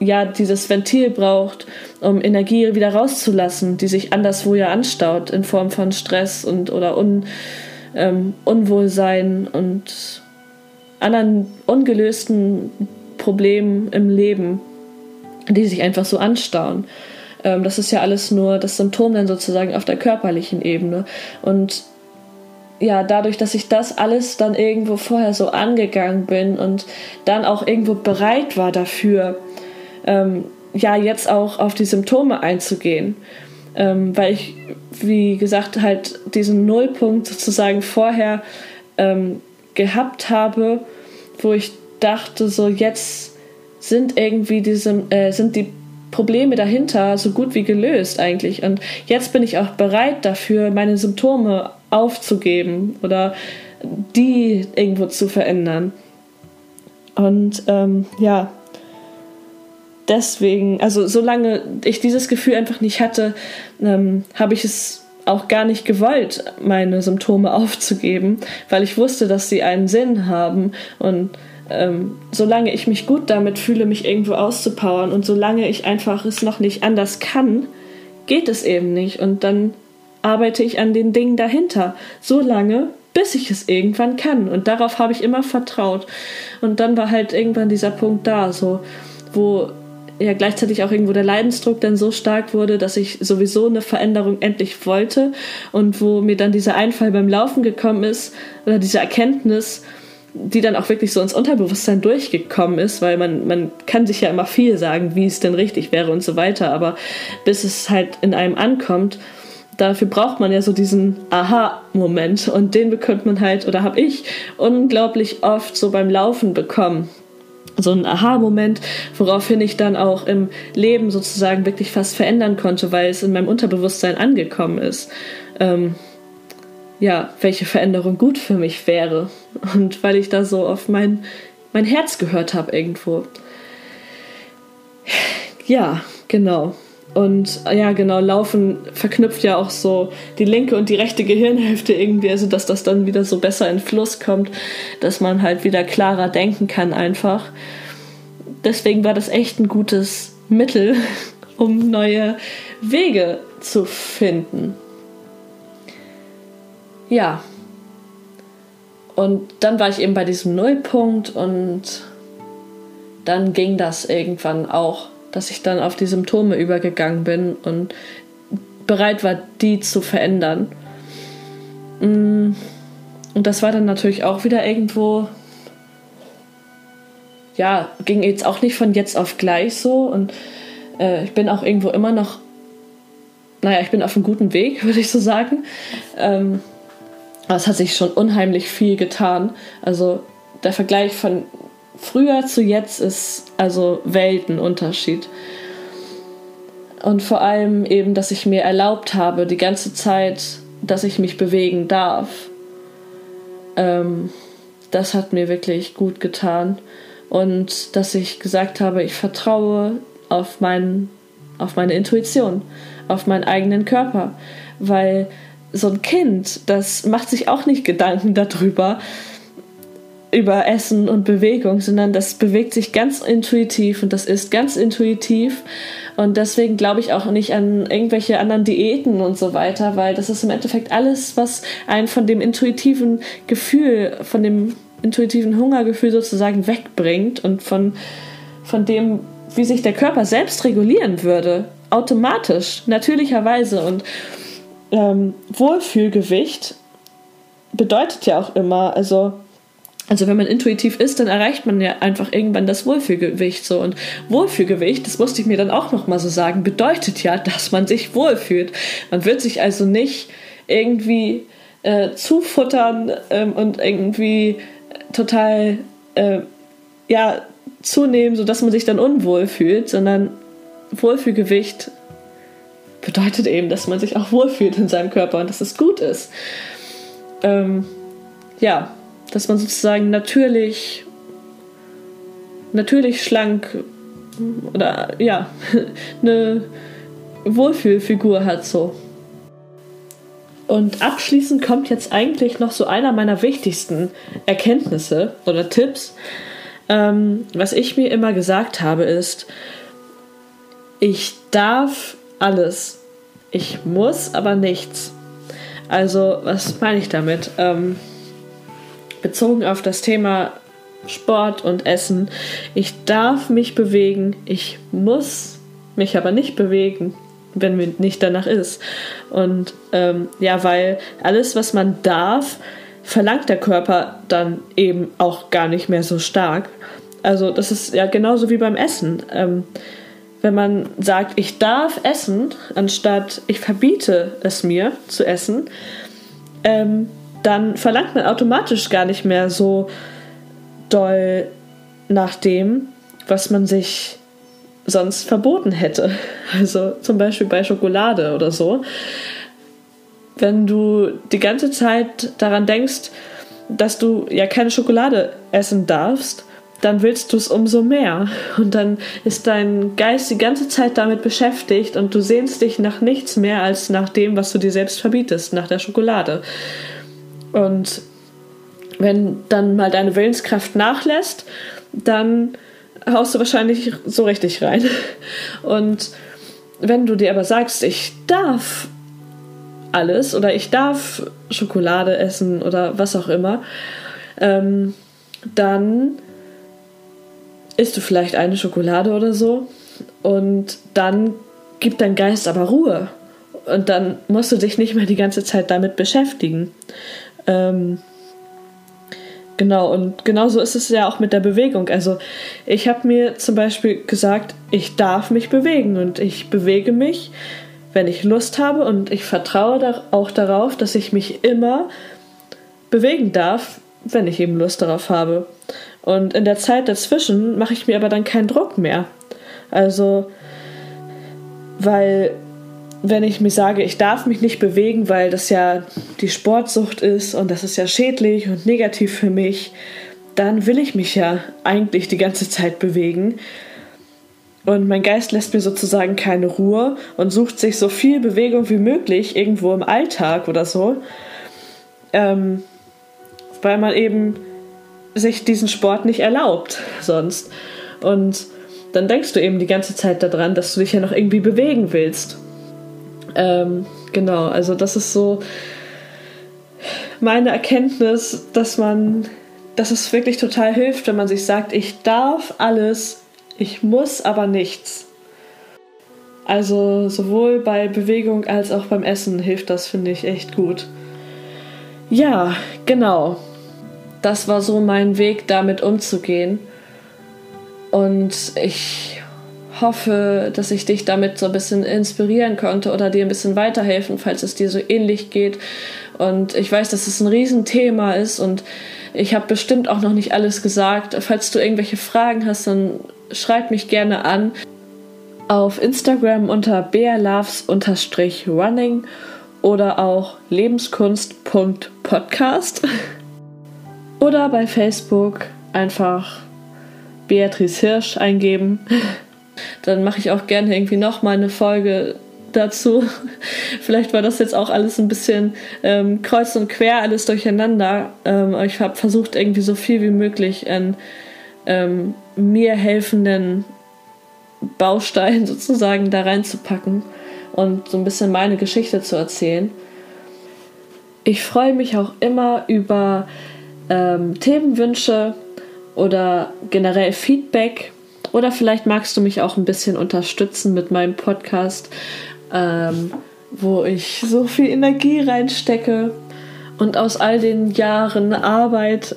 ja dieses Ventil braucht, um Energie wieder rauszulassen, die sich anderswo ja anstaut in Form von Stress und oder Un, ähm, Unwohlsein und anderen ungelösten Problemen im Leben, die sich einfach so anstauen. Ähm, das ist ja alles nur das Symptom dann sozusagen auf der körperlichen Ebene. Und ja, dadurch, dass ich das alles dann irgendwo vorher so angegangen bin und dann auch irgendwo bereit war dafür, ähm, ja jetzt auch auf die Symptome einzugehen. Ähm, weil ich, wie gesagt, halt diesen Nullpunkt sozusagen vorher ähm, gehabt habe, wo ich dachte, so jetzt sind irgendwie diese, äh, sind die Probleme dahinter so gut wie gelöst eigentlich. Und jetzt bin ich auch bereit dafür, meine Symptome aufzugeben oder die irgendwo zu verändern. Und ähm, ja, deswegen, also solange ich dieses Gefühl einfach nicht hatte, ähm, habe ich es auch gar nicht gewollt, meine Symptome aufzugeben, weil ich wusste, dass sie einen Sinn haben. Und ähm, solange ich mich gut damit fühle, mich irgendwo auszupowern und solange ich einfach es noch nicht anders kann, geht es eben nicht. Und dann arbeite ich an den Dingen dahinter, so lange, bis ich es irgendwann kann. Und darauf habe ich immer vertraut. Und dann war halt irgendwann dieser Punkt da, so wo ja gleichzeitig auch irgendwo der Leidensdruck dann so stark wurde, dass ich sowieso eine Veränderung endlich wollte. Und wo mir dann dieser Einfall beim Laufen gekommen ist oder diese Erkenntnis, die dann auch wirklich so ins Unterbewusstsein durchgekommen ist, weil man, man kann sich ja immer viel sagen, wie es denn richtig wäre und so weiter, aber bis es halt in einem ankommt, dafür braucht man ja so diesen Aha-Moment. Und den bekommt man halt, oder habe ich unglaublich oft so beim Laufen bekommen. So ein Aha-Moment, woraufhin ich dann auch im Leben sozusagen wirklich fast verändern konnte, weil es in meinem Unterbewusstsein angekommen ist. Ähm, ja, welche Veränderung gut für mich wäre. Und weil ich da so auf mein, mein Herz gehört habe irgendwo. Ja, genau. Und ja, genau, Laufen verknüpft ja auch so die linke und die rechte Gehirnhälfte irgendwie, also dass das dann wieder so besser in Fluss kommt, dass man halt wieder klarer denken kann einfach. Deswegen war das echt ein gutes Mittel, um neue Wege zu finden. Ja. Und dann war ich eben bei diesem Nullpunkt und dann ging das irgendwann auch dass ich dann auf die Symptome übergegangen bin und bereit war, die zu verändern. Mm. Und das war dann natürlich auch wieder irgendwo, ja, ging jetzt auch nicht von jetzt auf gleich so. Und äh, ich bin auch irgendwo immer noch, naja, ich bin auf einem guten Weg, würde ich so sagen. Ähm, aber es hat sich schon unheimlich viel getan. Also der Vergleich von früher zu jetzt ist also Weltenunterschied. Und vor allem eben, dass ich mir erlaubt habe, die ganze Zeit, dass ich mich bewegen darf. Ähm, das hat mir wirklich gut getan. Und dass ich gesagt habe, ich vertraue auf, mein, auf meine Intuition, auf meinen eigenen Körper. Weil so ein Kind, das macht sich auch nicht Gedanken darüber, über Essen und Bewegung, sondern das bewegt sich ganz intuitiv und das ist ganz intuitiv. Und deswegen glaube ich auch nicht an irgendwelche anderen Diäten und so weiter, weil das ist im Endeffekt alles, was einen von dem intuitiven Gefühl, von dem intuitiven Hungergefühl sozusagen wegbringt und von, von dem, wie sich der Körper selbst regulieren würde. Automatisch, natürlicherweise. Und ähm, Wohlfühlgewicht bedeutet ja auch immer, also also wenn man intuitiv ist, dann erreicht man ja einfach irgendwann das Wohlfühlgewicht so und Wohlfühlgewicht, das musste ich mir dann auch noch mal so sagen, bedeutet ja, dass man sich wohlfühlt. Man wird sich also nicht irgendwie äh, zufuttern ähm, und irgendwie total äh, ja zunehmen, sodass man sich dann unwohl fühlt, sondern Wohlfühlgewicht bedeutet eben, dass man sich auch wohlfühlt in seinem Körper und dass es gut ist. Ähm, ja, dass man sozusagen natürlich, natürlich schlank oder ja, eine Wohlfühlfigur hat so. Und abschließend kommt jetzt eigentlich noch so einer meiner wichtigsten Erkenntnisse oder Tipps. Ähm, was ich mir immer gesagt habe, ist, ich darf alles. Ich muss aber nichts. Also, was meine ich damit? Ähm, bezogen auf das Thema Sport und Essen. Ich darf mich bewegen, ich muss mich aber nicht bewegen, wenn mir nicht danach ist. Und ähm, ja, weil alles, was man darf, verlangt der Körper dann eben auch gar nicht mehr so stark. Also das ist ja genauso wie beim Essen. Ähm, wenn man sagt, ich darf essen, anstatt ich verbiete es mir zu essen, ähm, dann verlangt man automatisch gar nicht mehr so doll nach dem, was man sich sonst verboten hätte. Also zum Beispiel bei Schokolade oder so. Wenn du die ganze Zeit daran denkst, dass du ja keine Schokolade essen darfst, dann willst du es umso mehr. Und dann ist dein Geist die ganze Zeit damit beschäftigt und du sehnst dich nach nichts mehr als nach dem, was du dir selbst verbietest, nach der Schokolade. Und wenn dann mal deine Willenskraft nachlässt, dann haust du wahrscheinlich so richtig rein. Und wenn du dir aber sagst, ich darf alles oder ich darf Schokolade essen oder was auch immer, ähm, dann isst du vielleicht eine Schokolade oder so und dann gibt dein Geist aber Ruhe und dann musst du dich nicht mehr die ganze Zeit damit beschäftigen. Ähm, genau, und genauso ist es ja auch mit der Bewegung. Also ich habe mir zum Beispiel gesagt, ich darf mich bewegen und ich bewege mich wenn ich Lust habe und ich vertraue auch darauf, dass ich mich immer bewegen darf, wenn ich eben Lust darauf habe. Und in der Zeit dazwischen mache ich mir aber dann keinen Druck mehr. Also, weil wenn ich mir sage, ich darf mich nicht bewegen, weil das ja die Sportsucht ist und das ist ja schädlich und negativ für mich, dann will ich mich ja eigentlich die ganze Zeit bewegen. Und mein Geist lässt mir sozusagen keine Ruhe und sucht sich so viel Bewegung wie möglich irgendwo im Alltag oder so. Ähm, weil man eben sich diesen Sport nicht erlaubt sonst. Und dann denkst du eben die ganze Zeit daran, dass du dich ja noch irgendwie bewegen willst. Ähm, genau, also das ist so meine Erkenntnis, dass man, dass es wirklich total hilft, wenn man sich sagt, ich darf alles, ich muss aber nichts. Also sowohl bei Bewegung als auch beim Essen hilft das, finde ich, echt gut. Ja, genau. Das war so mein Weg, damit umzugehen. Und ich hoffe, dass ich dich damit so ein bisschen inspirieren konnte oder dir ein bisschen weiterhelfen, falls es dir so ähnlich geht. Und ich weiß, dass es ein Riesenthema ist und ich habe bestimmt auch noch nicht alles gesagt. Falls du irgendwelche Fragen hast, dann schreib mich gerne an auf Instagram unter bearloves-running oder auch lebenskunst.podcast oder bei Facebook einfach Beatrice Hirsch eingeben. Dann mache ich auch gerne irgendwie noch mal eine Folge dazu. Vielleicht war das jetzt auch alles ein bisschen ähm, kreuz und quer, alles durcheinander. Ähm, aber ich habe versucht, irgendwie so viel wie möglich an ähm, mir helfenden Bausteinen sozusagen da reinzupacken und so ein bisschen meine Geschichte zu erzählen. Ich freue mich auch immer über ähm, Themenwünsche oder generell Feedback oder vielleicht magst du mich auch ein bisschen unterstützen mit meinem Podcast, ähm, wo ich so viel Energie reinstecke und aus all den Jahren Arbeit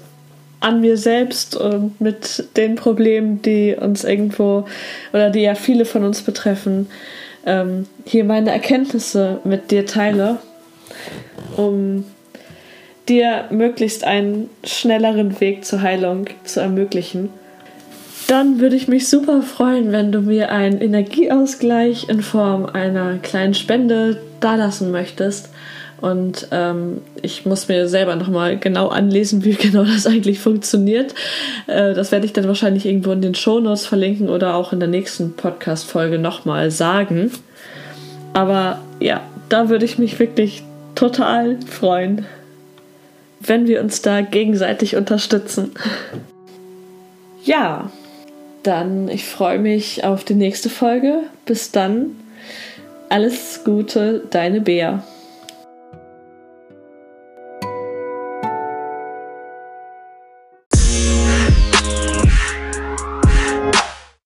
an mir selbst und mit den Problemen, die uns irgendwo oder die ja viele von uns betreffen, ähm, hier meine Erkenntnisse mit dir teile, um dir möglichst einen schnelleren Weg zur Heilung zu ermöglichen. Dann würde ich mich super freuen, wenn du mir einen Energieausgleich in Form einer kleinen Spende dalassen möchtest. Und ähm, ich muss mir selber nochmal genau anlesen, wie genau das eigentlich funktioniert. Äh, das werde ich dann wahrscheinlich irgendwo in den Shownotes verlinken oder auch in der nächsten Podcast-Folge nochmal sagen. Aber ja, da würde ich mich wirklich total freuen, wenn wir uns da gegenseitig unterstützen. Ja, dann ich freue mich auf die nächste Folge. Bis dann. Alles Gute, deine Bea.